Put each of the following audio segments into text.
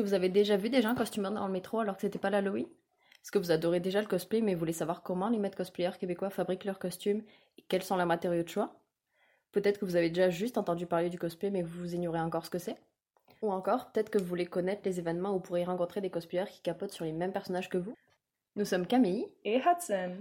que vous avez déjà vu des gens costumés dans le métro alors que c'était pas l'Halloween? Est-ce que vous adorez déjà le cosplay mais vous voulez savoir comment les maîtres cosplayers québécois fabriquent leurs costumes et quels sont leurs matériaux de choix? Peut-être que vous avez déjà juste entendu parler du cosplay mais vous ignorez encore ce que c'est. Ou encore, peut-être que vous voulez connaître les événements où vous pourrez rencontrer des cosplayers qui capotent sur les mêmes personnages que vous. Nous sommes Camille et Hudson.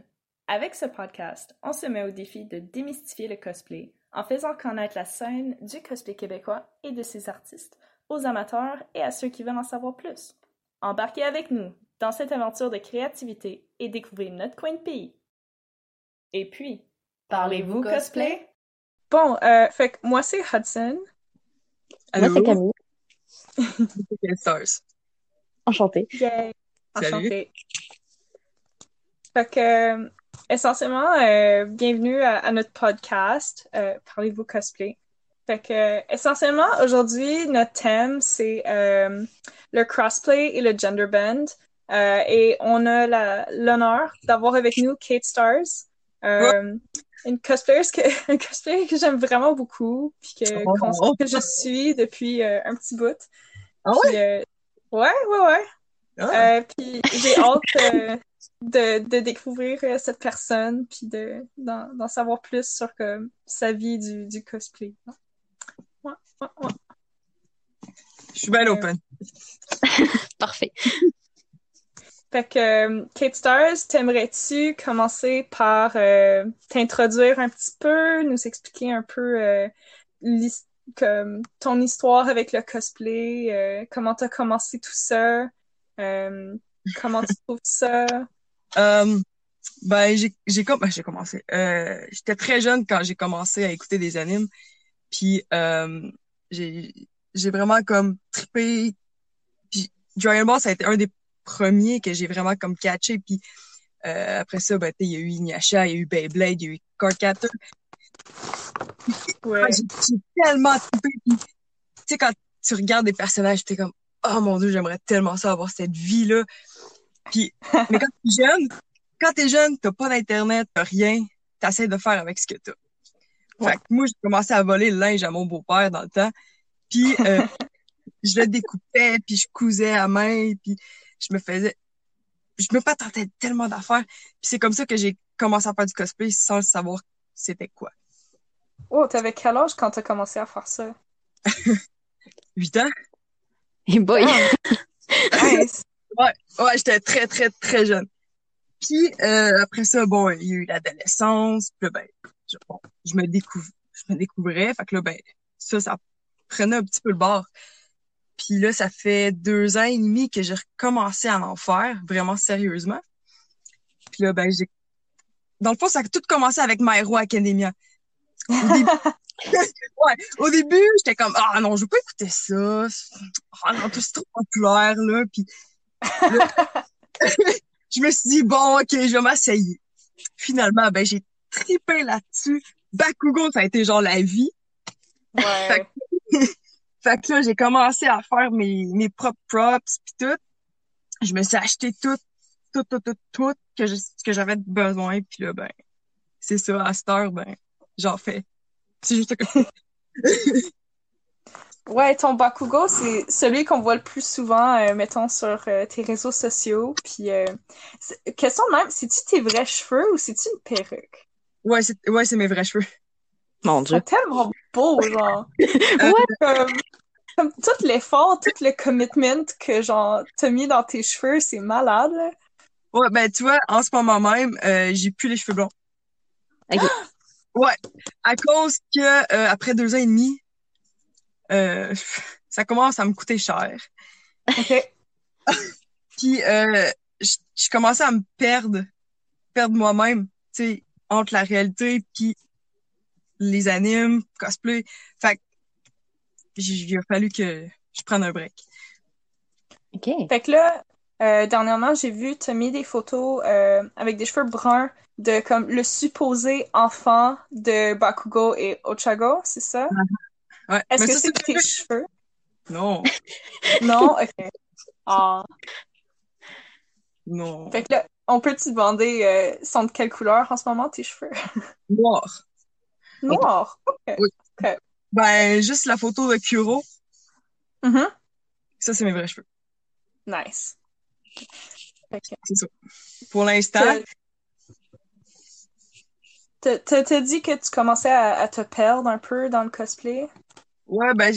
Avec ce podcast, on se met au défi de démystifier le cosplay en faisant connaître la scène du cosplay québécois et de ses artistes aux amateurs et à ceux qui veulent en savoir plus. Embarquez avec nous dans cette aventure de créativité et découvrez notre coin de pays. Et puis, parlez-vous cosplay? Bon, euh, fait que moi c'est Hudson. Moi, c'est Camille. Stars. Enchantée. Yay! Salut. Enchantée. Fait que, euh, essentiellement, euh, bienvenue à, à notre podcast, euh, Parlez-vous cosplay? Fait que, essentiellement, aujourd'hui, notre thème, c'est euh, le crossplay et le gender bend. Euh, et on a l'honneur d'avoir avec nous Kate Stars, euh, une cosplayer que, un cosplayer que j'aime vraiment beaucoup, puis que, Oh. que je suis depuis euh, un petit bout. Ah euh, ouais, ouais, ouais. Ah. Puis j'ai hâte de, de découvrir cette personne, puis de, d'en, savoir plus sur comme, sa vie du, du cosplay. Ouais, ouais, ouais. Je suis bien open. Parfait. Fait que, euh, Kate Stars, t'aimerais-tu commencer par euh, t'introduire un petit peu, nous expliquer un peu euh, comme ton histoire avec le cosplay, euh, comment t'as commencé tout ça, euh, comment tu trouves ça? Euh, ben, j'ai, com- ben, j'ai commencé. Euh, j'étais très jeune quand j'ai commencé à écouter des animes. Puis, euh, j'ai, vraiment comme trippé. Puis, Dragon Ball, ça a été un des premiers que j'ai vraiment comme catché. Puis, euh, après ça, ben, tu sais, il y a eu Inuyasha, il y a eu Beyblade, il y a eu Cardcaptor. Ouais. J'ai, j'ai tellement trippé. Puis, tu sais, quand tu regardes des personnages, t'es comme, oh mon dieu, j'aimerais tellement ça avoir cette vie-là. Puis, mais quand t'es jeune, quand t'es jeune, t'as pas d'internet, t'as rien, t'essaies de faire avec ce que t'as. Fait que moi, j'ai commencé à voler le linge à mon beau-père dans le temps. Puis, euh, je le découpais, puis je cousais à main, puis je me faisais... Je me patentais tellement d'affaires. Puis c'est comme ça que j'ai commencé à faire du cosplay sans savoir c'était quoi. Oh, t'avais quel âge quand t'as commencé à faire ça? Huit ans? Et boy. Nice. Ouais, j'étais très, très, très jeune. Puis euh, après ça, bon, il y a eu l'adolescence. Puis ben, je, bon, je me découvre, je me découvrais. Fait que là, ben, ça, ça prenait un petit peu le bord. Puis là, ça fait deux ans et demi que j'ai recommencé à en faire, vraiment sérieusement. Puis là, ben, j'ai... Dans le fond, ça a tout commencé avec My Hero Academia. Au début, ouais, au début, j'étais comme, ah non, je veux pas écouter ça. Ah non, tout c'est trop populaire, là. Puis là, je me suis dit, bon, ok, je vais m'essayer. Finalement, ben, j'ai trippé là-dessus. Bakugo, ça a été genre la vie. Ouais. Fait que là, j'ai commencé à faire mes, mes propres props pis tout. Je me suis acheté tout, tout, tout, tout, tout que je, que j'avais besoin. Puis là, ben, c'est ça, à cette heure, ben, j'en fais. C'est juste que Ouais, ton Bakugo, c'est celui qu'on voit le plus souvent, euh, mettons, sur euh, tes réseaux sociaux. Puis, euh, question de même, c'est-tu tes vrais cheveux ou c'est-tu une perruque? Ouais, c'est, ouais, c'est mes vrais cheveux. Mon Dieu. tellement beaux, genre. Euh, Comme, comme tout l'effort, tout le commitment que, genre, t'as mis dans tes cheveux, c'est malade, là. Ouais, ben, tu vois, en ce moment même, euh, j'ai plus les cheveux blonds. Ok. Ouais, à cause que, euh, après deux ans et demi, euh, ça commence à me coûter cher. OK. Puis, euh, je je commençais à me perdre, perdre moi-même, tu sais, entre la réalité puis les animes, cosplay. Fait que, il a fallu que je prenne un break. OK. Fait que là, euh, dernièrement, j'ai vu, t'as mis des photos euh, avec des cheveux bruns de, comme, le supposé enfant de Bakugo et Ochago, c'est ça? Ouais. Est-ce Mais que c'est tes cheveux? Non, Non? OK. Ah. non. Fait que là, on peut te demander, euh, sont de quelle couleur en ce moment tes cheveux? Noir. Noir. OK. Oui. Ben, juste la photo de Kuro, Mhm. ça, c'est mes vrais cheveux. Nice. C'est ça. Pour l'instant, T'as dit que tu commençais à, à te perdre un peu dans le cosplay? ouais, ben,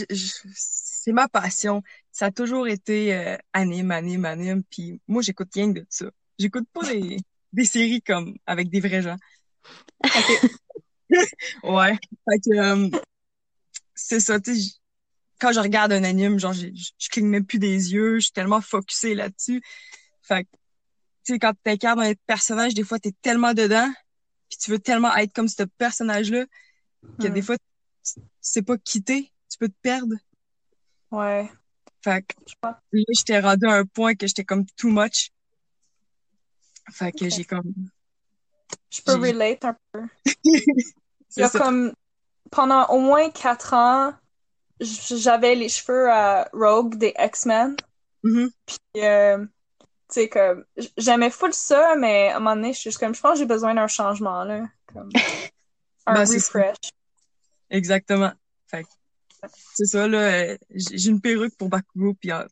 c'est ma passion. Ça a toujours été euh, anime, anime, anime. Puis moi, j'écoute rien que de ça. J'écoute pas des, des séries comme avec des vrais gens. Ouais. Fait que, euh, c'est ça, tu sais, quand je regarde un anime, genre, je je cligne même plus des yeux, je suis tellement focusée là-dessus. Fait que, tu sais, quand t'incarnes un personnage, des fois, t'es tellement dedans, puis tu veux tellement être comme ce personnage-là, que Hmm. des fois, tu sais pas quitter, tu peux te perdre. Ouais. Fait que, là, j'étais rendu à un point que j'étais comme too much. Fait que j'ai comme, Je peux relate un peu. Il y a comme, pendant au moins quatre ans, j'avais les cheveux à Rogue des X-Men. Mhm. Puis, euh, tu sais, comme, j'aimais full ça, mais à un moment donné, je suis juste comme, je pense que j'ai besoin d'un changement, là. Comme, un Ben, refresh. Exactement. Fait que, c'est ça, là, euh, j'ai une perruque pour Bakugo, puis euh,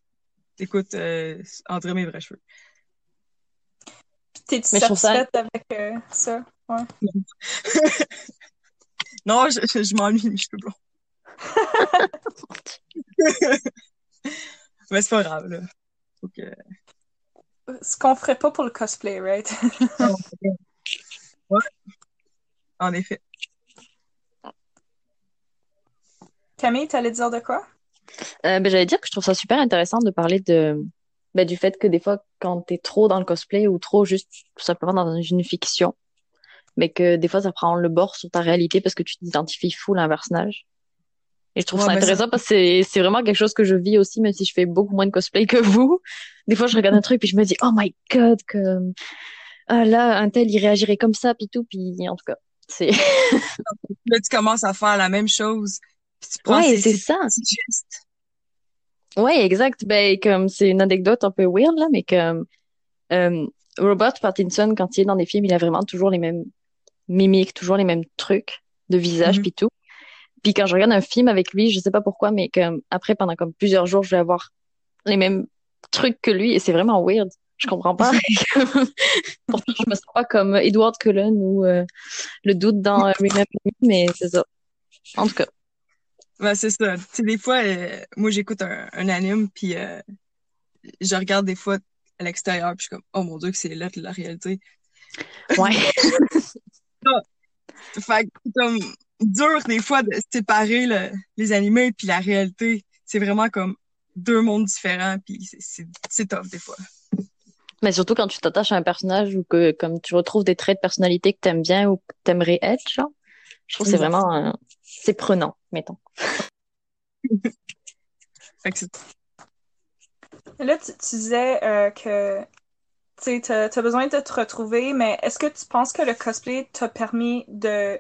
écoute, euh, entre mes vrais cheveux. T'es-tu ça- satisfaite avec euh, ça? Ouais. Non, je, je, je m'ennuie cheveux blonds. Mais c'est pas grave, là. Faut que... Ce qu'on ferait pas pour le cosplay, right? Ouais. En effet. Camille, t'allais dire de quoi? Euh, ben, j'allais dire que je trouve ça super intéressant de parler de, ben, du fait que des fois, quand t'es trop dans le cosplay ou trop juste tout simplement dans une fiction, mais que des fois, ça prend le bord sur ta réalité parce que tu t'identifies full à un personnage. Et je trouve Ouais, ça ben, intéressant parce que c'est, c'est vraiment quelque chose que je vis aussi, même si je fais beaucoup moins de cosplay que vous. Des fois, je regarde un truc puis je me dis, oh my god, que, ah là, un tel, il réagirait comme ça, puis tout, puis en tout cas, c'est, Là, tu commences à faire la même chose, puis tu prends ouais, ces, c'est ces ça. petits gestes. Ouais, exact. Ben, comme c'est une anecdote un peu weird, là, mais comme euh, Robert Pattinson, quand il est dans des films, il a vraiment toujours les mêmes mimiques, toujours les mêmes trucs de visage, Mhm. puis tout. Puis quand je regarde un film avec lui, je sais pas pourquoi, mais comme après, pendant comme plusieurs jours, je vais avoir les mêmes trucs que lui, et c'est vraiment weird. Je comprends pas. Pourtant, je me sens pas comme Edward Cullen ou euh, le doute dans euh, Remember Me, mais c'est ça. En tout cas. Ben, c'est ça. Tu sais, des fois, euh, moi, j'écoute un, un anime, puis euh, je regarde des fois à l'extérieur, puis je suis comme, oh mon Dieu, que c'est là la réalité. Ouais. Fait que c'est comme dur des fois de séparer le- les animés puis la réalité. C'est vraiment comme deux mondes différents, puis c'est- c'est c'est tough des fois. Mais surtout quand tu t'attaches à un personnage ou que comme tu retrouves des traits de personnalité que t'aimes bien ou que t'aimerais être, genre, je trouve que c'est vraiment euh, c'est prenant, mettons. Fait que c'est Là, tu, tu disais euh, que tu t'as besoin de te retrouver, mais est-ce que tu penses que le cosplay t'a permis de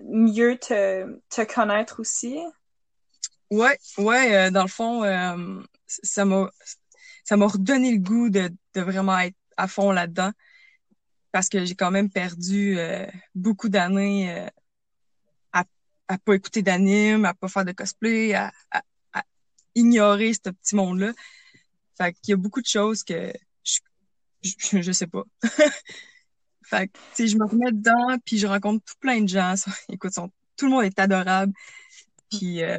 mieux te, te connaître aussi? Ouais, ouais, euh, dans le fond, euh, ça m'a ça m'a redonné le goût de, de vraiment être à fond là-dedans. Parce que j'ai quand même perdu euh, beaucoup d'années euh, à, pas écouter d'anime, à pas faire de cosplay, à, à, à ignorer ce petit monde-là. Fait qu'il y a beaucoup de choses que je, je, je sais pas. fait que, tu je me remets dedans, puis je rencontre tout plein de gens. Écoute, sont, tout le monde est adorable. Puis, euh,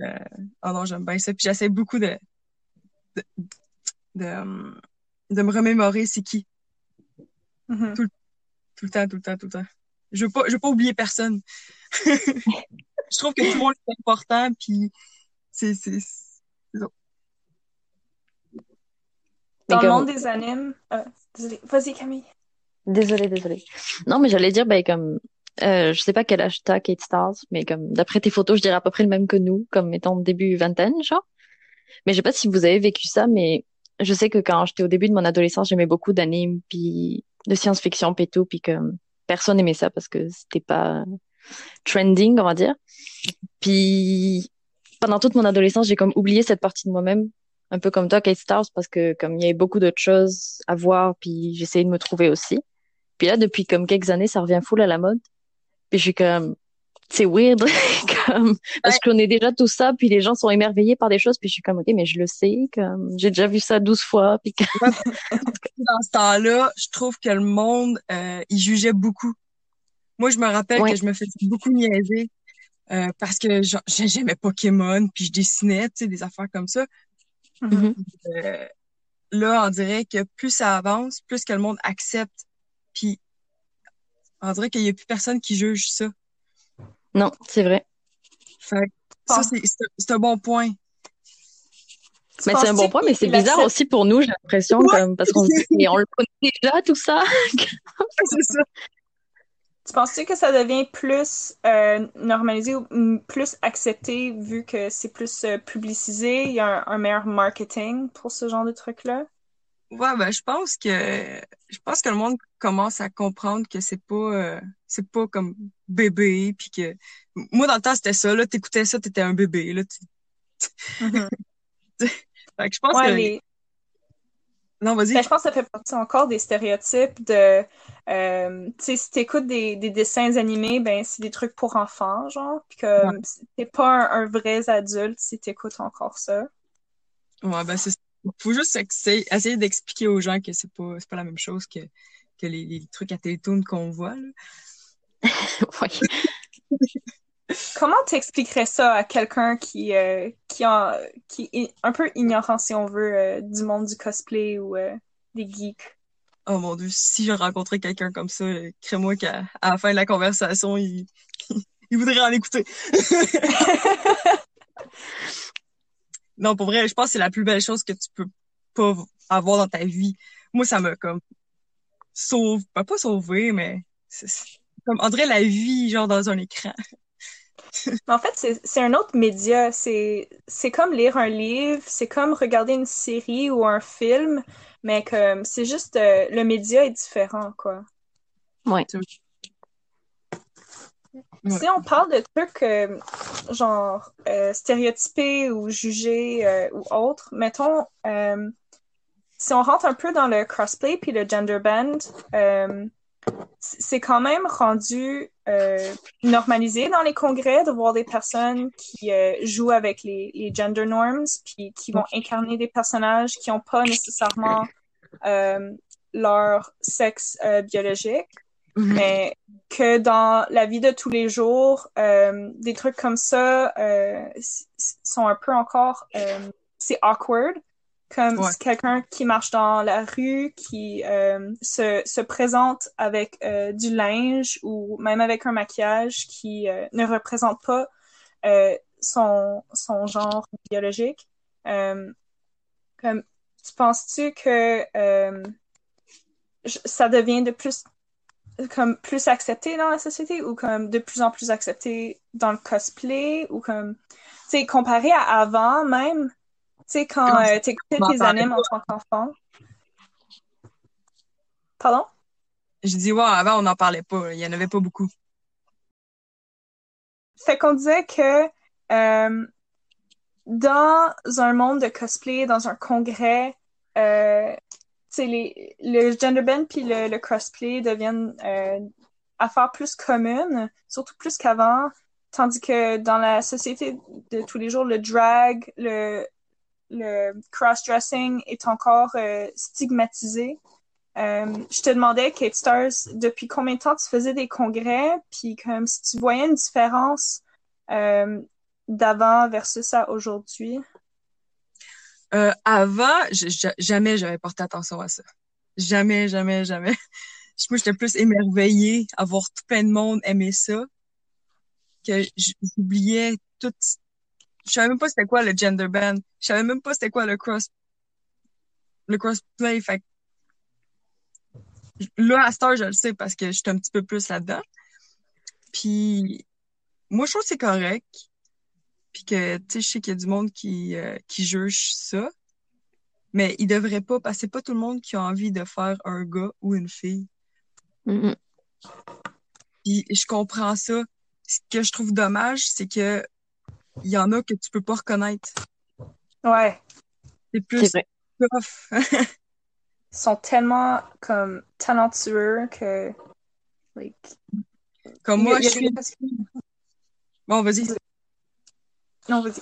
oh non, j'aime bien ça. Puis j'essaie beaucoup de, de, de, de me remémorer c'est qui. Mhm. Tout le temps, tout le temps, tout le temps. Je veux pas, je veux pas oublier personne. je trouve que tout le monde est important, puis c'est, c'est, c'est ça. Dans le monde des animes, euh. Vas-y, Camille. Désolée, désolée. Non, mais j'allais dire, ben, comme, euh, je sais pas quel âge t'as, Kate Stars, mais comme, d'après tes photos, je dirais à peu près le même que nous, comme étant début vingtaine, genre. Mais je sais pas si vous avez vécu ça, mais je sais que quand j'étais au début de mon adolescence, j'aimais beaucoup d'animes, puis de science-fiction, puis tout, puis que personne aimait ça parce que c'était pas trending, on va dire. Puis, pendant toute mon adolescence, j'ai comme oublié cette partie de moi-même, un peu comme toi, Kate Stars, parce que comme il y avait beaucoup d'autres choses à voir, puis j'essayais de me trouver aussi. Puis là, depuis comme quelques années, ça revient full à la mode. Puis je suis comme, c'est weird, comme, parce qu'on est déjà tout ça, puis les gens sont émerveillés par des choses, puis je suis comme, ok, mais je le sais, comme, j'ai déjà vu ça douze fois, puis que... Dans ce temps-là, je trouve que le monde, euh, il jugeait beaucoup. Moi, je me rappelle Ouais. que je me faisais beaucoup niaiser euh, parce que j'aimais Pokémon, puis je dessinais, tu sais, des affaires comme ça. Mhm. Euh, là, on dirait que plus ça avance, plus que le monde accepte. Puis on dirait qu'il y a plus personne qui juge ça. Non, c'est vrai. Fait que ça, c'est un bon point. Mais c'est un bon point, mais c'est bizarre aussi pour nous, j'ai l'impression, Ouais. comme, parce qu'on se dit, mais on le connaît déjà, tout ça. c'est ça. Tu penses-tu que ça devient plus euh, normalisé ou plus accepté vu que c'est plus euh, publicisé, il y a un, un meilleur marketing pour ce genre de trucs-là? Ouais, ben je pense que je pense que le monde commence à comprendre que c'est pas euh, c'est pas comme bébé puis que moi dans le temps c'était ça là, t'écoutais ça, t'étais un bébé là. Mhm. Fait que je pense Ouais, que les- non, vas-y. Ben, je pense que ça fait partie encore des stéréotypes de, euh, tu sais, si t'écoutes des, des dessins animés, ben, c'est des trucs pour enfants, genre, puis que Ouais. t'es pas un, un vrai adulte si t'écoutes encore ça. Ouais, ben c'est ça. faut juste essayer, essayer d'expliquer aux gens que c'est pas c'est pas la même chose que que les, les trucs à Télétoon qu'on voit là. Ouais. Comment t'expliquerais ça à quelqu'un qui, euh, qui, a, qui est un peu ignorant, si on veut, euh, du monde du cosplay ou euh, des geeks? Oh mon dieu, si je rencontrais quelqu'un comme ça, crée-moi qu'à la fin de la conversation, il, il voudrait en écouter. non, pour vrai, je pense que c'est la plus belle chose que tu peux pas avoir dans ta vie. Moi, ça m'a comme sauve, pas, pas sauvé, mais c'est comme dirait la vie genre dans un écran. En fait, c'est, un autre média. C'est, c'est comme lire un livre, c'est comme regarder une série ou un film, mais comme c'est juste euh, le média est différent, quoi. Ouais. Si on parle de trucs euh, genre euh, stéréotypés ou jugés euh, ou autres, mettons, euh, si on rentre un peu dans le crossplay puis le gender band, euh, c'est quand même rendu euh, normalisé dans les congrès de voir des personnes qui euh, jouent avec les, les gender norms puis qui vont incarner des personnages qui n'ont pas nécessairement euh, leur sexe biologique Mhm. mais que dans la vie de tous les jours, des trucs comme ça sont un peu encore, c'est awkward. Comme Ouais. quelqu'un qui marche dans la rue, qui euh, se, se présente avec euh, du linge ou même avec un maquillage qui euh, ne représente pas euh, son, son genre biologique. Euh, comme, tu penses-tu que euh, ça devient de plus comme plus accepté dans la société ou comme de plus en plus accepté dans le cosplay ou comme tu sais comparé à avant même sais quand euh, t'écoutais Je m'en tes animes en tant qu'enfant pardon? Je dis ouais, avant on n'en parlait pas, il y en avait pas beaucoup. fait qu'on disait que euh, dans un monde de cosplay dans un congrès euh, tu sais les le gender bend puis le, le cosplay deviennent euh, affaires plus communes surtout plus qu'avant. Tandis que dans la société de tous les jours le drag le le cross-dressing est encore euh, stigmatisé euh, je te demandais, Kate Stars, depuis combien de temps tu faisais des congrès, puis comme si tu voyais une différence euh, d'avant versus à aujourd'hui? Avant, jamais j'avais porté attention à ça. Jamais, jamais, jamais. Moi, j'étais plus émerveillée à voir tout plein de monde aimer ça que j'oubliais tout. Je savais même pas c'était quoi le gender band. Je savais même pas c'était quoi le cross le crossplay. Fait là, à cette heure, je le sais parce que je suis un petit peu plus là-dedans. Puis moi, je trouve que c'est correct. Puis que, tu sais, je sais qu'il y a du monde qui, euh, qui juge ça. Mais il devrait pas, parce que c'est pas tout le monde qui a envie de faire un gars ou une fille. Puis je comprends ça. Ce que je trouve dommage, c'est que il y en a que tu peux pas reconnaître. Ouais, C'est plus ils sont tellement comme talentueux que like, Comme a- moi, je suis Bon, vas-y. Non, vas-y.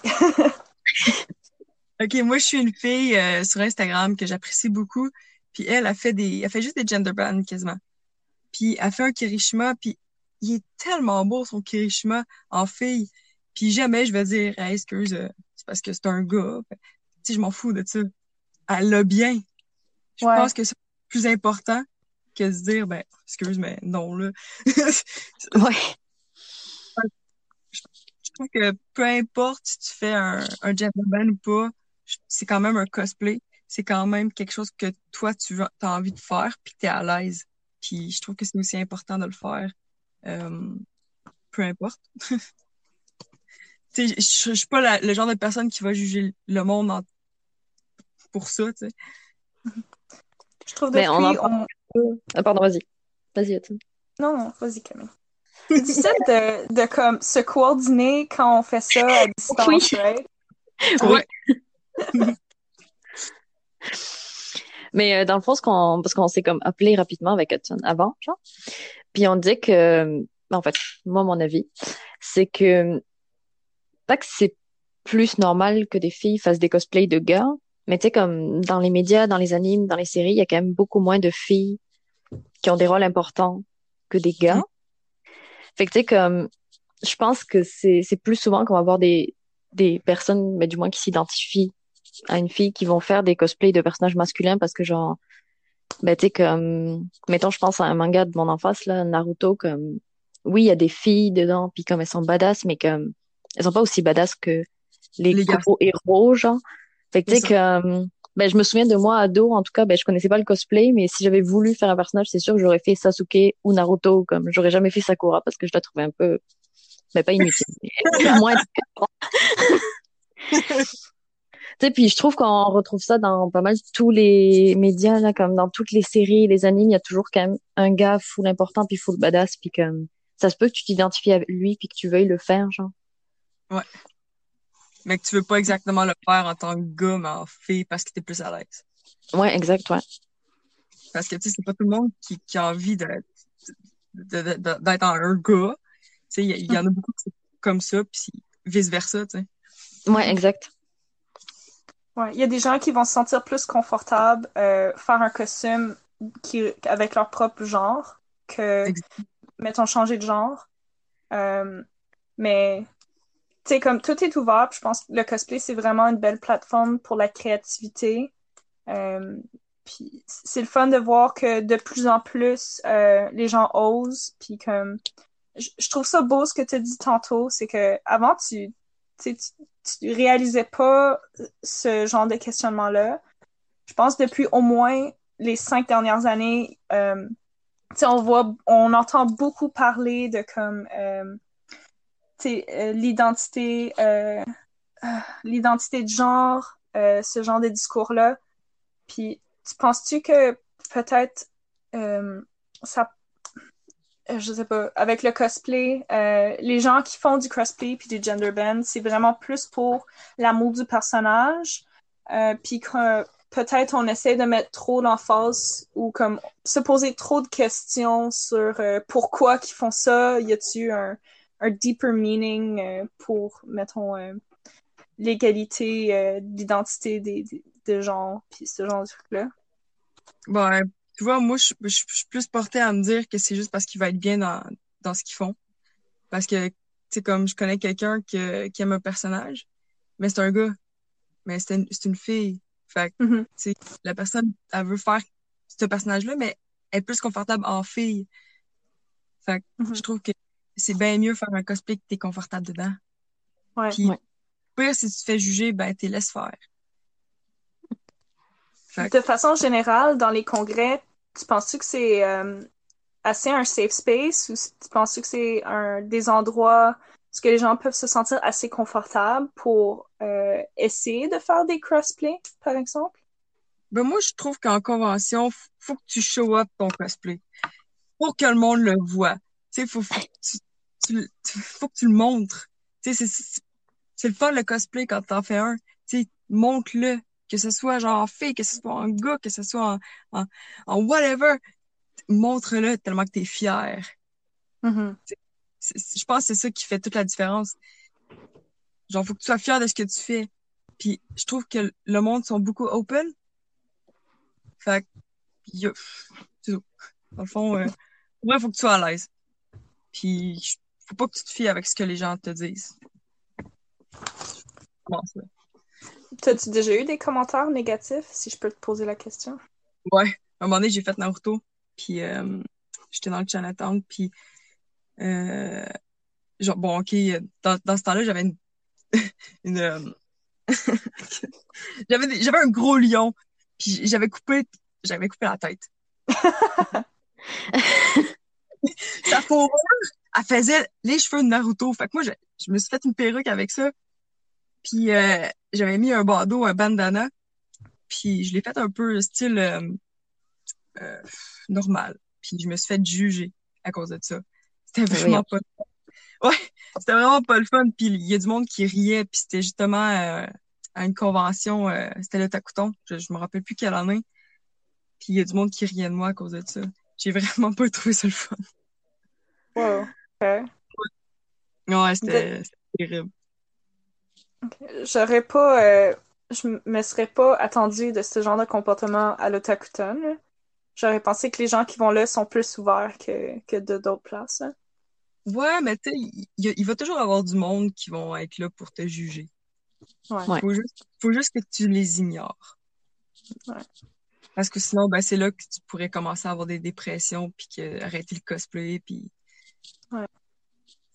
OK, moi, je suis une fille euh, sur Instagram que j'apprécie beaucoup. Puis elle, a fait des, elle fait juste des gender bands quasiment. Puis elle fait un Kirishima, puis il est tellement beau son Kirishima en fille. Puis jamais je vais dire, hey, excuse, euh, c'est parce que c'est un gars. Sais, je m'en fous de ça. Elle l'a bien. Je Ouais. pense que c'est plus important que de se dire, ben, excuse, mais non, là. Ouais. je trouve que peu importe si tu fais un, un gentleman ou pas, c'est quand même un cosplay. C'est quand même quelque chose que toi, tu as envie de faire, puis tu es à l'aise. Puis je trouve que c'est aussi important de le faire. euh, peu importe. Tu sais, je, suis pas la- le genre de personne qui va juger le monde en- pour ça, tu sais. Je trouve Mais depuis... on en on- Ah, pardon, vas-y. Vas-y. Non, non, vas-y, Camille. C'est difficile de, de comme, se coordonner quand on fait ça à distance, Oui. right? Oui. Mais euh, dans le fond, ce qu'on, parce qu'on s'est comme appelé rapidement avec Hudson avant, genre. Puis on dit que, en fait, moi, mon avis, c'est que, pas que c'est plus normal que des filles fassent des cosplays de gars, mais tu sais, comme dans les médias, dans les animes, dans les séries, il y a quand même beaucoup moins de filles qui ont des rôles importants que des gars. Fait que tu sais, comme, je pense que c'est, plus souvent qu'on va voir des, des personnes, mais du moins qui s'identifient à une fille qui vont faire des cosplays de personnages masculins parce que genre ben tu sais comme mettons je pense à un manga de mon enfance là Naruto comme oui il y a des filles dedans puis comme elles sont badass mais comme elles sont pas aussi badass que les, gros héros genre. Fait que tu sais C'est comme ben je me souviens de moi ado en tout cas ben je connaissais pas le cosplay mais si j'avais voulu faire un personnage c'est sûr que j'aurais fait Sasuke ou Naruto comme j'aurais jamais fait Sakura parce que je la trouvais un peu ben pas inutile mais moins Tu sais, puis je trouve qu'on retrouve ça dans pas mal tous les médias, là, comme dans toutes les séries, les animes, il y a toujours quand même un gars full important puis full badass, puis comme ça se peut que tu t'identifies avec lui puis que tu veuilles le faire, genre. Mais que tu veux pas exactement le faire en tant que gars, mais en fille, parce que t'es plus à l'aise. Ouais, exact, ouais. Parce que, tu sais, c'est pas tout le monde qui, qui a envie de, de- de- de- d'être un gars. Tu sais, il y, en a beaucoup qui sont comme ça, puis vice-versa, tu sais. Ouais, exact. Ouais, il y a des gens qui vont se sentir plus confortables euh, faire un costume qui, avec leur propre genre que, Exact. mettons, changer de genre. Euh, mais, sais, comme tout est ouvert, je pense que le cosplay, c'est vraiment une belle plateforme pour la créativité. Euh, puis c'est le fun de voir que de plus en plus, euh, les gens osent, puis comme... Je, trouve ça beau ce que tu as dit tantôt, c'est que avant tu, tu, tu, réalisais pas ce genre de questionnement-là. Je pense depuis au moins les cinq dernières années, euh, on voit, on entend beaucoup parler de comme, euh, l'identité, euh, euh, l'identité de genre, euh, ce genre de discours-là. Puis, tu penses-tu que peut-être ça je sais pas, avec le cosplay, les gens qui font du cosplay puis du gender bend, c'est vraiment plus pour l'amour du personnage, puis peut-être on essaie de mettre trop l'emphase ou comme se poser trop de questions sur pourquoi qu'ils font ça, y a-tu un, un deeper meaning euh, pour, mettons, euh, l'égalité euh, d'identité des, des, de genre, puis ce genre de truc-là. Ben, tu vois, moi, je, suis plus portée à me dire que c'est juste parce qu'il va être bien dans, dans ce qu'ils font. Parce que, tu sais, comme je connais quelqu'un qui, qui aime un personnage, mais c'est un gars. Mais c'est une, c'est une fille. Fait que, tu sais, la personne, elle veut faire ce personnage-là, mais elle est plus confortable en fille. Fait que, Mhm. je trouve que c'est bien mieux faire un cosplay que t'es confortable dedans. Ouais. Puis, Ouais. pire, si tu te fais juger, ben, t'es laisse faire. Fait De façon générale, dans les congrès, tu penses-tu que c'est euh, assez un safe space ou tu penses-tu que c'est un des endroits où que les gens peuvent se sentir assez confortables pour euh, essayer de faire des crossplay, par exemple? Ben moi, je trouve qu'en convention, faut que tu show up ton cosplay. Pour que le monde le voit. Tu sais, faut, faut, que tu, tu tu- faut que tu le montres. Tu sais, c'est, le fun, le cosplay, quand t'en fais un. Tu sais, montre-le. Que ce soit genre en fille, que ce soit en gars, que ce soit en, en, en whatever. Montre-le tellement que t'es fier. Mhm. je pense que c'est ça qui fait toute la différence. Genre, faut que tu sois fier de ce que tu fais. Puis, je trouve que le monde sont beaucoup open. Fait que. Dans le fond, euh, ouais, faut que tu sois à l'aise. Puis, faut pas que tu te fies avec ce que les gens te disent. Bon, T'as-tu déjà eu des commentaires négatifs, si je peux te poser la question? Ouais. À un moment donné, j'ai fait Naruto. Puis, euh, j'étais dans le Chinatown. Puis, euh, genre, bon, OK, dans, dans ce temps-là, j'avais une... une euh, j'avais j'avais un gros lion. Puis, j'avais coupé, j'avais coupé la tête. Sa fourrure, elle faisait les cheveux de Naruto. Fait que moi, je, je me suis fait une perruque avec ça. Puis euh, j'avais mis un bandeau, un bandana. Puis je l'ai fait un peu style euh, euh, normal. Puis je me suis fait juger à cause de ça. C'était vraiment pas le fun. Ouais, c'était vraiment pas le fun. Puis il y a du monde qui riait. Puis c'était justement à une convention, c'était le Takuton. Je, je me rappelle plus quelle année. Puis il y a du monde qui riait de moi à cause de ça. J'ai vraiment pas trouvé ça le fun. Wow. OK. Ouais, c'était terrible. J'aurais pas. Euh, je me serais pas attendue de ce genre de comportement à l'Otakuton. J'aurais pensé que les gens qui vont là sont plus ouverts que, que de d'autres places. Ouais, mais tu sais, il, va toujours avoir du monde qui vont être là pour te juger. Ouais. Faut, juste, faut juste que tu les ignores. Ouais. Parce que sinon, ben, c'est là que tu pourrais commencer à avoir des dépressions, puis que, arrêter le cosplay, puis... Ouais.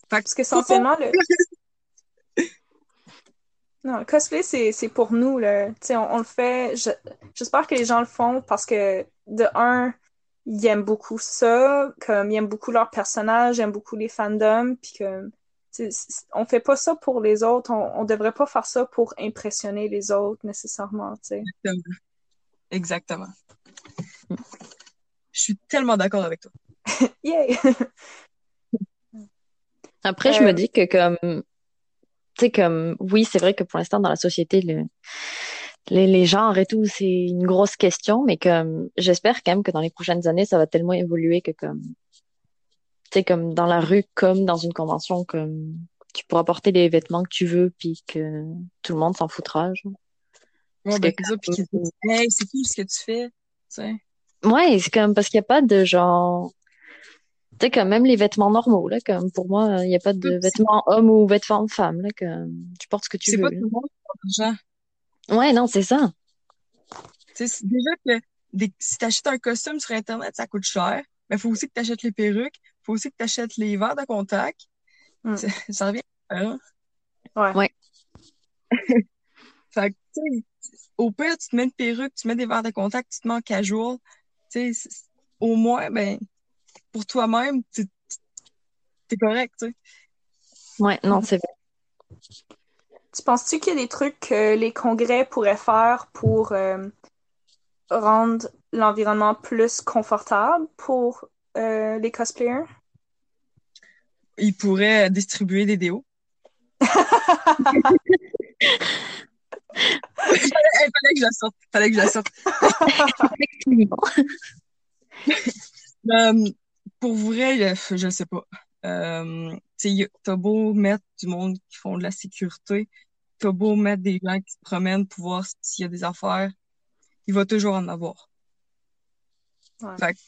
Parce que essentiellement, le... Non, le cosplay, c'est pour nous. Là. On, on le fait. J'espère que les gens le font parce que, de un, ils aiment beaucoup ça, comme ils aiment beaucoup leur personnage, ils aiment beaucoup les fandoms, puis que on fait pas ça pour les autres, on, on devrait pas faire ça pour impressionner les autres nécessairement, tu sais. Exactement. Exactement. Je suis tellement d'accord avec toi. Yay! Après, je me dis que comme tu sais, comme, oui, c'est vrai que pour l'instant, dans la société, le, les, les genres et tout, c'est une grosse question, mais comme, j'espère quand même que dans les prochaines années, ça va tellement évoluer que comme, tu sais, comme dans la rue, comme dans une convention, comme, tu pourras porter les vêtements que tu veux, puis que tout le monde s'en foutra, genre. Ouais, ben, c'est ça, puis hey, c'est cool ce que tu fais, tu sais. Ouais, c'est comme, parce qu'il n'y a pas de genre, tu sais, comme même les vêtements normaux, là, comme pour moi, il n'y a pas de vêtements hommes ou vêtements femmes, là, que tu portes ce que tu veux. C'est pas tout le monde. Ouais, non, c'est ça. Déjà que des, si tu achètes un costume sur Internet, ça coûte cher. Mais il faut aussi que tu achètes les perruques. Il faut aussi que tu achètes les verres de contact. Mm. Ça, ça, revient à hein? Ouais. ouais. fait que, au pire, tu te mets une perruque, tu mets des verres de contact, tu te mets en casual. Tu sais, au moins, ben, pour toi-même, tu es correct, tu sais. Ouais, non, c'est vrai. Tu penses-tu qu'il y a des trucs que les congrès pourraient faire pour euh, rendre l'environnement plus confortable pour euh, les cosplayers? Ils pourraient distribuer des déos. Il fallait que je la sorte. Fallait que je la sorte. pour vrai, je sais pas. Euh, t'as beau mettre du monde qui font de la sécurité, t'as beau mettre des gens qui se promènent pour voir s'il y a des affaires, il va toujours en avoir. Ouais. Fait que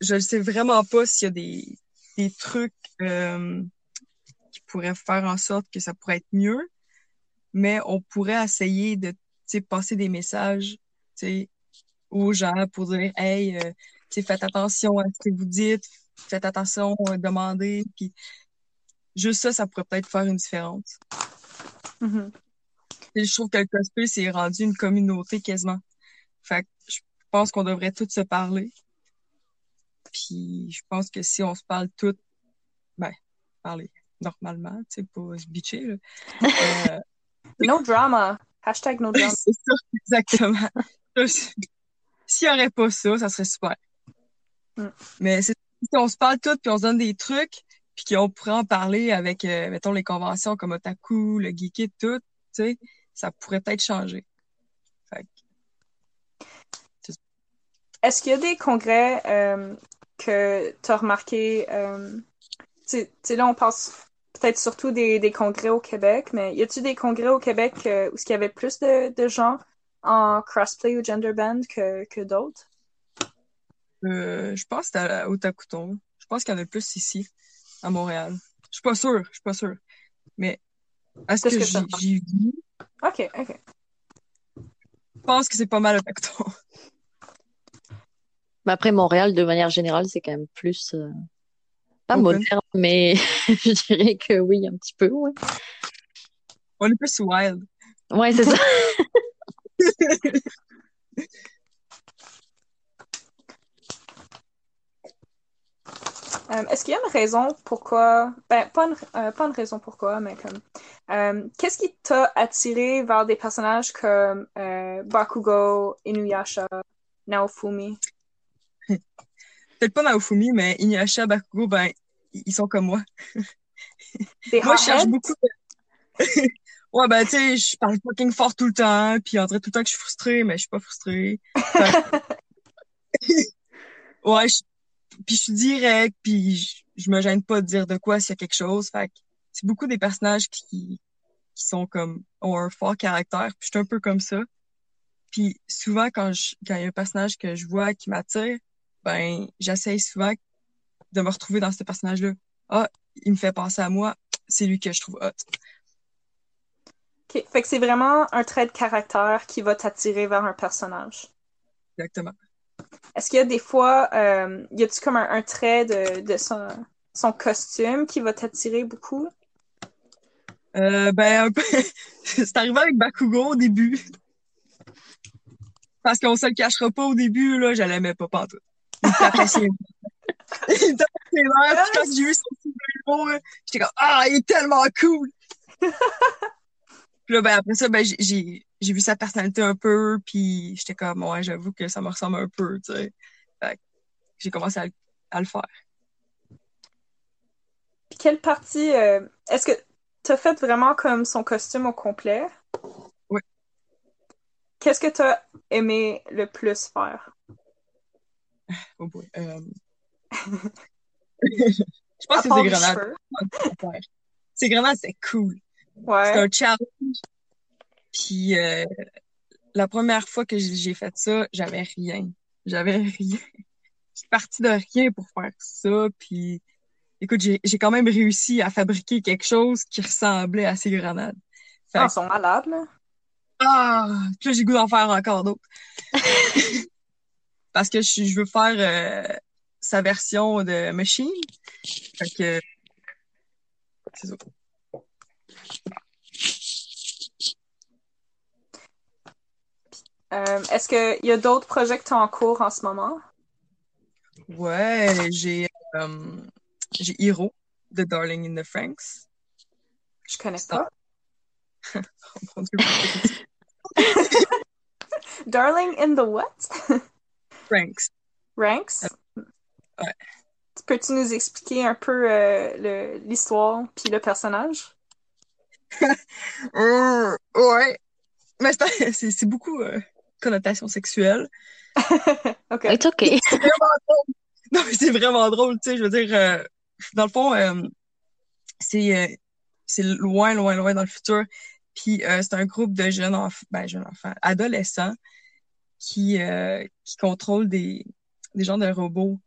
je ne sais vraiment pas s'il y a des, des trucs euh, qui pourraient faire en sorte que ça pourrait être mieux, mais on pourrait essayer de passer des messages aux gens pour dire Hey, euh, faites attention à ce que vous dites, faites attention, euh, demandez, puis juste ça, ça pourrait peut-être faire une différence. Mm-hmm. Et je trouve que le cosplay s'est rendu une communauté quasiment. Fait que je pense qu'on devrait tous se parler. Puis je pense que si on se parle toutes, ben, parler normalement, tu sais, pas se bitcher, là. Euh, no drama. Hashtag no drama. C'est ça, exactement. S'il n'y aurait pas ça, ça serait super. Mm. Mais c'est si on se parle tout puis on se donne des trucs, puis qu'on pourrait en parler avec, euh, mettons, les conventions comme Otaku, le Geekit, tout, tu sais, ça pourrait peut-être changer. Est-ce qu'il y a des congrès euh, que tu as remarqué euh, là, on passe peut-être surtout des, congrès au Québec, mais y a-tu des congrès au Québec euh, où il y avait plus de, gens en crossplay ou gender band que d'autres? Euh, je pense que c'était à- au Tacouton. Je pense qu'il y en a plus ici, à Montréal. Je suis pas sûre, je suis pas sûre. Mais à ce C'est ce que j'ai vu, Ok, ok. je pense que c'est pas mal au Tacouton. Mais après, Montréal, de manière générale, c'est quand même plus, euh, pas Open. moderne, mais je dirais que oui, un petit peu, ouais. On est plus wild. Ouais, c'est ça. Euh, Est-ce qu'il y a une raison pourquoi, ben, pas une, euh, pas une raison pourquoi, mais comme, euh, qu'est-ce qui t'a attiré vers des personnages comme Bakugo, Inuyasha, Naofumi? Peut-être pas Naofumi, mais Inuyasha, Bakugo, ben, ils sont comme moi. Des Moi, je cherche beaucoup de... Ouais, ben, tu sais, je parle fucking fort tout le temps, puis on dirait tout le temps que je suis frustrée, mais je suis pas frustrée. Ouais, je... puis je suis direct, puis je... je me gêne pas de dire de quoi s'il y a quelque chose. Fait que c'est beaucoup des personnages qui... qui sont comme, ont un fort caractère, puis je suis un peu comme ça. Puis souvent, quand je... quand il y a un personnage que je vois qui m'attire, ben, j'essaye souvent de me retrouver dans ce personnage-là. Ah, il me fait penser à moi, c'est lui que je trouve hot. Ok, Fait que c'est vraiment un trait de caractère qui va t'attirer vers un personnage. Exactement. Est-ce qu'il y a des fois, euh, y a-tu comme un, un trait de, de son, son costume qui va t'attirer beaucoup? Euh, ben, un peu... c'est arrivé avec Bakugo au début. Parce qu'on se le cachera pas au début, là, je l'aimais pas pantoute. Il tapait ses Il me tapait ses nerfs, puis quand j'ai vu son là, j'étais comme, ah, il est tellement cool! Puis là, ben, après ça, ben, j'ai- j'ai, vu sa personnalité un peu, puis j'étais comme, ouais, j'avoue que ça me ressemble un peu, tu sais. Fait que j'ai commencé à, le- à le faire. Puis quelle partie, euh, est-ce que t'as fait vraiment comme son costume au complet? Oui. Qu'est-ce que t'as aimé le plus faire? Oh boy. Euh... je pense À que c'est des les grenades. cheveux. Ces grenades, c'est cool. C'est Ouais. un challenge. Puis euh, la première fois que j'ai fait ça, j'avais rien. J'avais rien. Je suis partie de rien pour faire ça. Puis écoute, j'ai j'ai quand même réussi à fabriquer quelque chose qui ressemblait à ces grenades. Fait Ah, que- ils sont malades, là. ah, puis là, j'ai goût d'en faire encore d'autres. Parce que je, je veux faire euh, sa version de Machine. Fait que c'est ça. Euh, est-ce qu'il y a d'autres projets que tu as en cours en ce moment? Ouais, j'ai euh, j'ai Hero de Darling in the Franks. Je connais Ça? pas. Oh Darling in the what? Franks. Ranks? Ouais. Peux-tu nous expliquer un peu euh, l'histoire puis le personnage? Euh, ouais. Mais c'est beaucoup euh, connotation sexuelle. OK. It's okay. C'est vraiment drôle. Non, mais c'est vraiment drôle, tu sais, je veux dire, euh, dans le fond, euh, c'est euh, c'est loin, loin, loin dans le futur. Puis euh, c'est un groupe de jeunes enfants, ben jeunes enfants, adolescents qui euh, qui contrôlent des des genres de robots.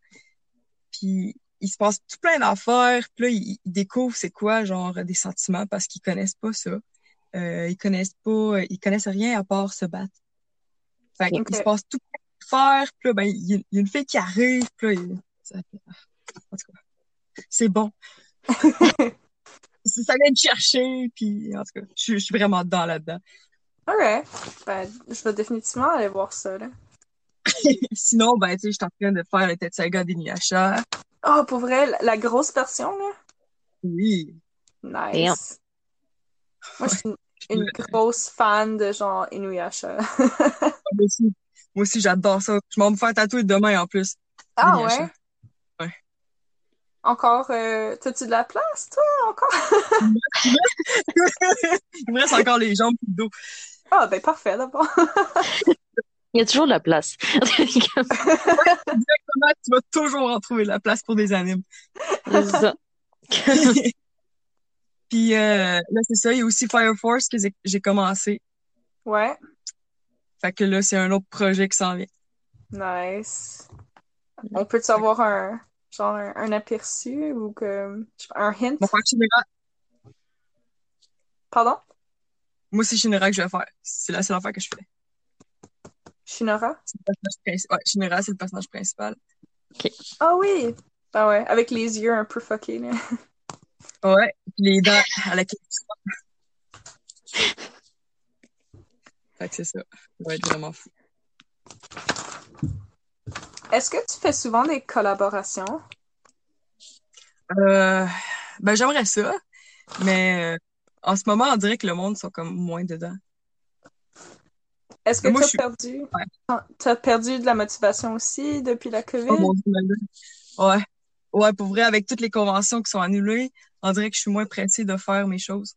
Puis il se passe tout plein d'affaires. Puis là, ils, ils découvrent c'est quoi, genre des sentiments parce qu'ils connaissent pas ça. Euh, ils connaissent pas, ils connaissent rien à part se battre. Fait qu'il Ok. se passe tout d'affaires. Puis là, ben il y, a- il y a une fille qui arrive. Puis là, il- ça, en tout cas, c'est bon. ça vient de chercher. Puis en tout cas, je, suis- vraiment dedans là-dedans. Alright. Ben, je vais définitivement aller voir ça, là. Sinon, ben tu sais, je suis en train de faire le Tetsuga d'Inuyasha. Oh, pour vrai, la, la grosse version, là? Oui. Damn. Nice. Moi, je suis une, une grosse fan de genre Inuyasha. Moi aussi, moi aussi j'adore ça. Je m'en vais me faire tatouer demain en plus. Ah Inuyasha. ouais? Ouais. Encore, euh, t'as-tu de la place, toi, encore? Il me reste encore les jambes et le dos. Ah, ben parfait, d'abord. Il y a toujours de la place. Comment tu vas toujours en trouver de la place pour des animes. C'est ça. Puis euh, là, c'est ça. Il y a aussi Fire Force que j'ai- commencé. Ouais. Fait que là, c'est un autre projet qui s'en vient. Nice. On peut savoir un genre un, un aperçu ou que un hint? Mon frère Chimera, Pardon? moi, c'est Chimera que je vais faire. C'est la seule affaire que je fais. Shinora? C'est le personnage principal. Ouais, Chimera, c'est le personnage principal. Ah oui! Ah ouais, avec les yeux un peu fuckés, là. Ouais. Puis les dents à la queue. Fait que c'est ça. Ça va être vraiment fou. Est-ce que tu fais souvent des collaborations? Euh, ben, j'aimerais ça. Mais euh, en ce moment, on dirait que le monde sont comme moins dedans. Est-ce que tu as suis- perdu perdu de la motivation aussi depuis la COVID? Oh mon Dieu. Ouais. Ouais, pour vrai, avec toutes les conventions qui sont annulées, on dirait que je suis moins pressée de faire mes choses.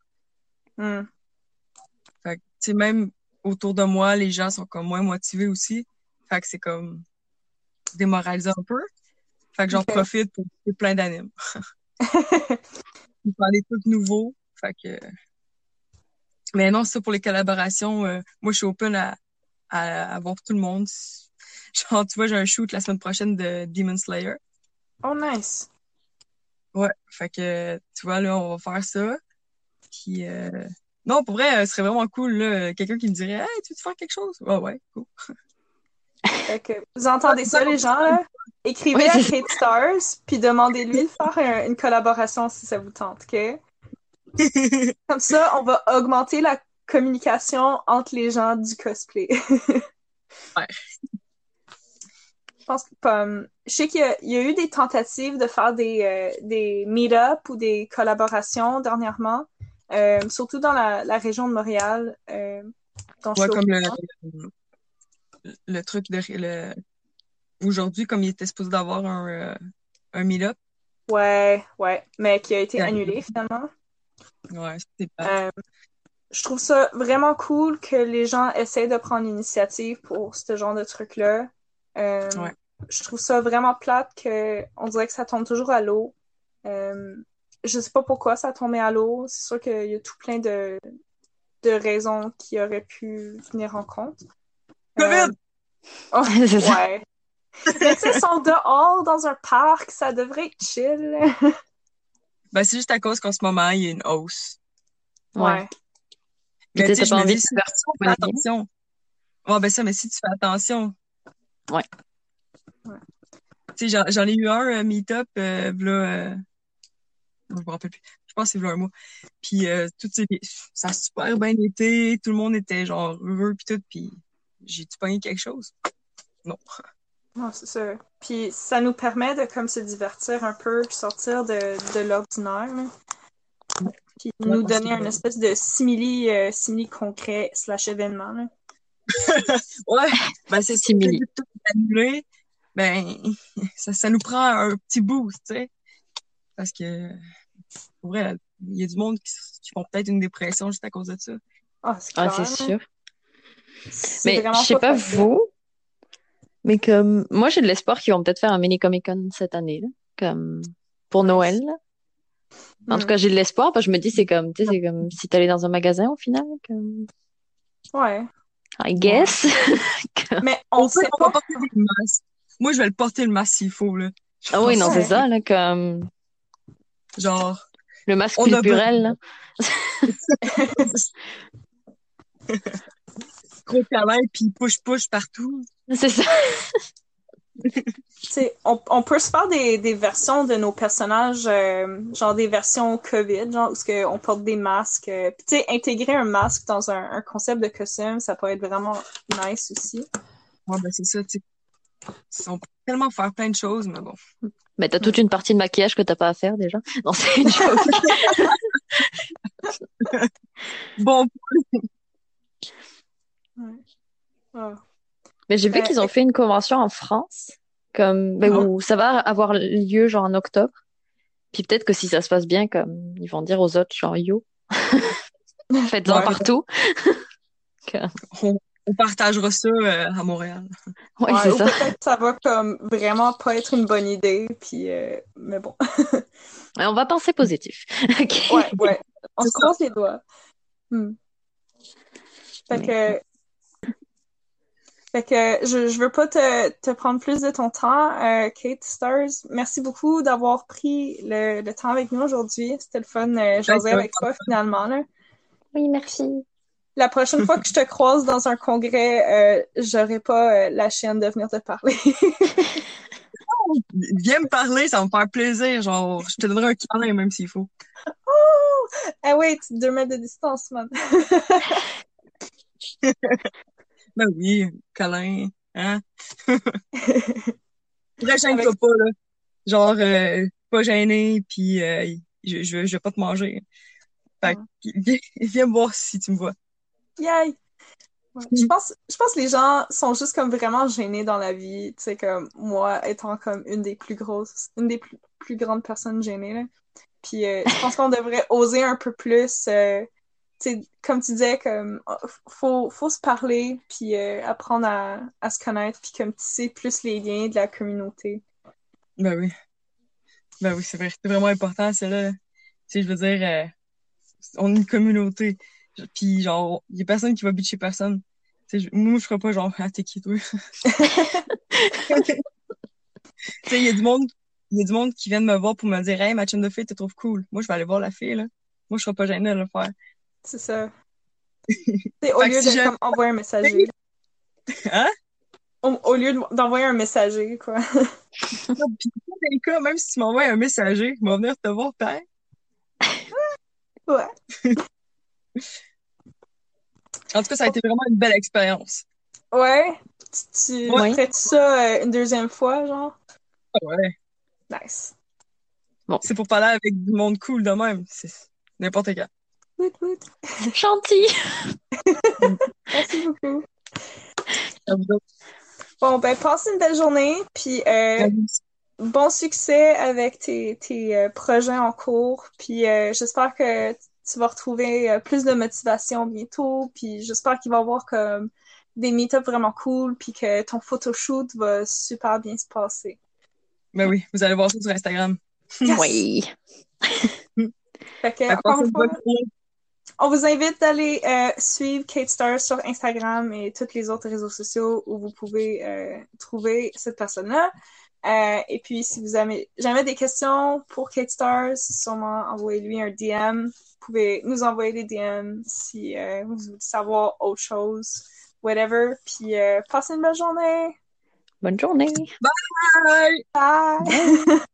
Hmm. Fait que, tu sais, même autour de moi, les gens sont comme moins motivés aussi. Fait que c'est comme démoralisant un peu. Fait que j'en profite pour faire plein d'animes. Pour faire des trucs nouveaux. Fait que... Mais non, ça pour les collaborations, euh, moi je suis open à, à, à voir tout le monde. Genre, tu vois, j'ai un shoot la semaine prochaine de Demon Slayer. Oh, nice. Ouais, fait que tu vois, là, on va faire ça. Puis euh... non, pour vrai, euh, ce serait vraiment cool, là, quelqu'un qui me dirait Hey, tu veux faire quelque chose? Ouais, ouais, cool. Fait que vous entendez ça, les gens, là? Écrivez à. Kate Stars, puis demandez-lui de faire un- une collaboration si ça vous tente, OK? Comme ça, on va augmenter la communication entre les gens du cosplay. Ouais. Je pense que comme je sais qu'il y a, il y a eu des tentatives de faire des, euh, des meet-up ou des collaborations dernièrement, euh, surtout dans la, la région de Montréal. Euh, dont Ouais, comme le, courant. le, le truc de le aujourd'hui, comme il était supposé d'avoir un, euh, un meet-up. Ouais, ouais, mais qui a été annulé finalement. Ouais, c'était pas. Je trouve ça vraiment cool que les gens essaient de prendre l'initiative pour ce genre de truc-là. Euh, Ouais. Je trouve ça vraiment plate que on dirait que ça tombe toujours à l'eau. Euh, je sais pas pourquoi ça tombait à l'eau. C'est sûr qu'il y a tout plein de, de raisons qui auraient pu venir en compte. COVID! oh, C'est ça. ouais. Mais tu sais, ils sont dehors dans un parc, ça devrait être chill. Ben, c'est juste à cause qu'en ce moment, il y a une hausse. Ouais. Mais tu sais, je me envie dis, de si faire tu fais attention. Ouais, ben ça, mais si tu fais attention. Ouais. Ouais. Tu sais, j'en, ai eu un euh, meet-up, euh, v'là, euh, je me rappelle plus. Je pense que c'est un mois. Puis, euh, tout ça a super bien été. Tout le monde était genre heureux pis tout. Puis, j'ai-tu pogné quelque chose? Non. Non, c'est ça. Puis ça nous permet de comme se divertir un peu, puis sortir de, de l'ordinaire. là. Puis Ouais, nous donner que- un espèce de simili, euh, simili concret slash événement. là. Ouais, ben c'est. Simili. Tout est annulé, ben ça, ça nous prend un petit boost, tu sais. Parce que, pour vrai, il y a du monde qui, qui font peut-être une dépression juste à cause de ça. Ah, c'est Ah, là. sûr. Mais je sais pas facile. vous, mais comme moi j'ai de l'espoir qu'ils vont peut-être faire un mini Comic Con cette année, là, comme pour Noël. là. En tout cas, j'ai de l'espoir parce que je me dis c'est comme, tu sais, c'est comme si t'allais dans un magasin au final, comme Ouais. I guess. Mais on fait, sait on va pas. Moi, je vais le porter le masque s'il faut, là. Ah oui, non, c'est ça, là, comme Genre, le masque culturel, là. gros câlin, puis push-push partout. C'est ça. Tu sais, on, on peut se faire des, des versions de nos personnages, euh, genre des versions COVID, genre où ce que on porte des masques. euh, Puis tu sais, intégrer un masque dans un, un concept de costume, ça peut être vraiment nice aussi. Ouais, ben c'est ça, tu sais. On peut tellement faire plein de choses, mais bon. Mais t'as toute une partie de maquillage que t'as pas à faire déjà. Non, c'est une joke. Bon, Ah. Mais j'ai vu Euh, qu'ils ont fait une convention en France, comme ben, Ah. où ça va avoir lieu genre en octobre. Puis peut-être que si ça se passe bien, comme ils vont dire aux autres genre yo, faites-en Ouais. partout. Que- on, on partagera ça euh, à Montréal. Ouais, c'est ou ça. peut-être que ça va comme vraiment pas être une bonne idée, puis euh, mais bon. On va penser positif. OK. Ouais, ouais. On se croise les doigts. Hmm. Fait que fait que je, je veux pas te, te prendre plus de ton temps, euh, Kate Stars. Merci beaucoup d'avoir pris le, le temps avec nous aujourd'hui. C'était le fun euh, jaser Ouais, avec toi finalement. Là. Oui, merci. La prochaine fois que je te croise dans un congrès, euh, j'aurai pas euh, la chienne de venir te parler. Viens me parler, ça va me faire plaisir. Genre, je te donnerai un câlin même s'il faut. oh! Ah wait, deux mètres de distance, man. Ben oui, câlin, hein? Très gêne-toi pas, là. Genre, euh, pas gêné, puis je, je, je vais pas te manger. Fait que, viens, viens me voir si tu me vois. Yay! Je pense, je pense que les gens sont juste comme vraiment gênés dans la vie, tu sais, comme moi étant comme une des plus grosses, une des plus, plus grandes personnes gênées, là. Puis euh, je pense qu'on devrait oser un peu plus, euh, tu sais, comme tu disais, comme faut, faut se parler, puis euh, apprendre à, à se connaître, puis comme tisser plus les liens de la communauté. Ben oui. Ben oui, c'est vrai. C'est vraiment important, c'est là. Tu sais, je veux dire, on est une communauté. Puis genre, il y a personne qui va bitcher personne. Tu sais, je- moi, je ferais pas genre, ah, t'es qui, toi? tu sais, il y a du monde, il y a du monde qui vient de me voir pour me dire, hey, ma chum de fille, te trouve cool. Moi, je vais aller voir la fille, là. Moi, je serais pas gênée de le faire. C'est ça. Sais, au lieu si de comme, envoyer un messager. Hein? Au, au lieu de- d'envoyer un messager, quoi. Puis, dans les cas, même si tu m'envoies un messager, je vais venir te voir, pareil. Ouais. En tout cas, ça a été vraiment une belle expérience. Ouais. Tu, tu Ouais. ferais-tu ça euh, une deuxième fois, genre? Ah Ouais. Nice. C'est pour parler avec du monde cool de même. C'est n'importe quand. Gentil. Merci beaucoup. Bon, ben, passe une belle journée, puis euh, bon succès avec tes, tes euh, projets en cours, puis euh, j'espère que tu vas retrouver euh, plus de motivation bientôt, puis j'espère qu'il va y avoir comme des meet-ups vraiment cool, puis que ton photoshoot va super bien se passer. Ben oui, vous allez voir ça sur Instagram. Yes! Oui. Fait que, encore une fois. On vous invite d'aller euh, suivre Kate Stars sur Instagram et tous les autres réseaux sociaux où vous pouvez euh, trouver cette personne-là. Euh, et puis, si vous avez jamais des questions pour Kate Stars, sûrement envoyez-lui un DM. Vous pouvez nous envoyer des DM si euh, vous voulez savoir autre chose, whatever. Puis, euh, passez une bonne journée. Bonne journée. Bye! Bye!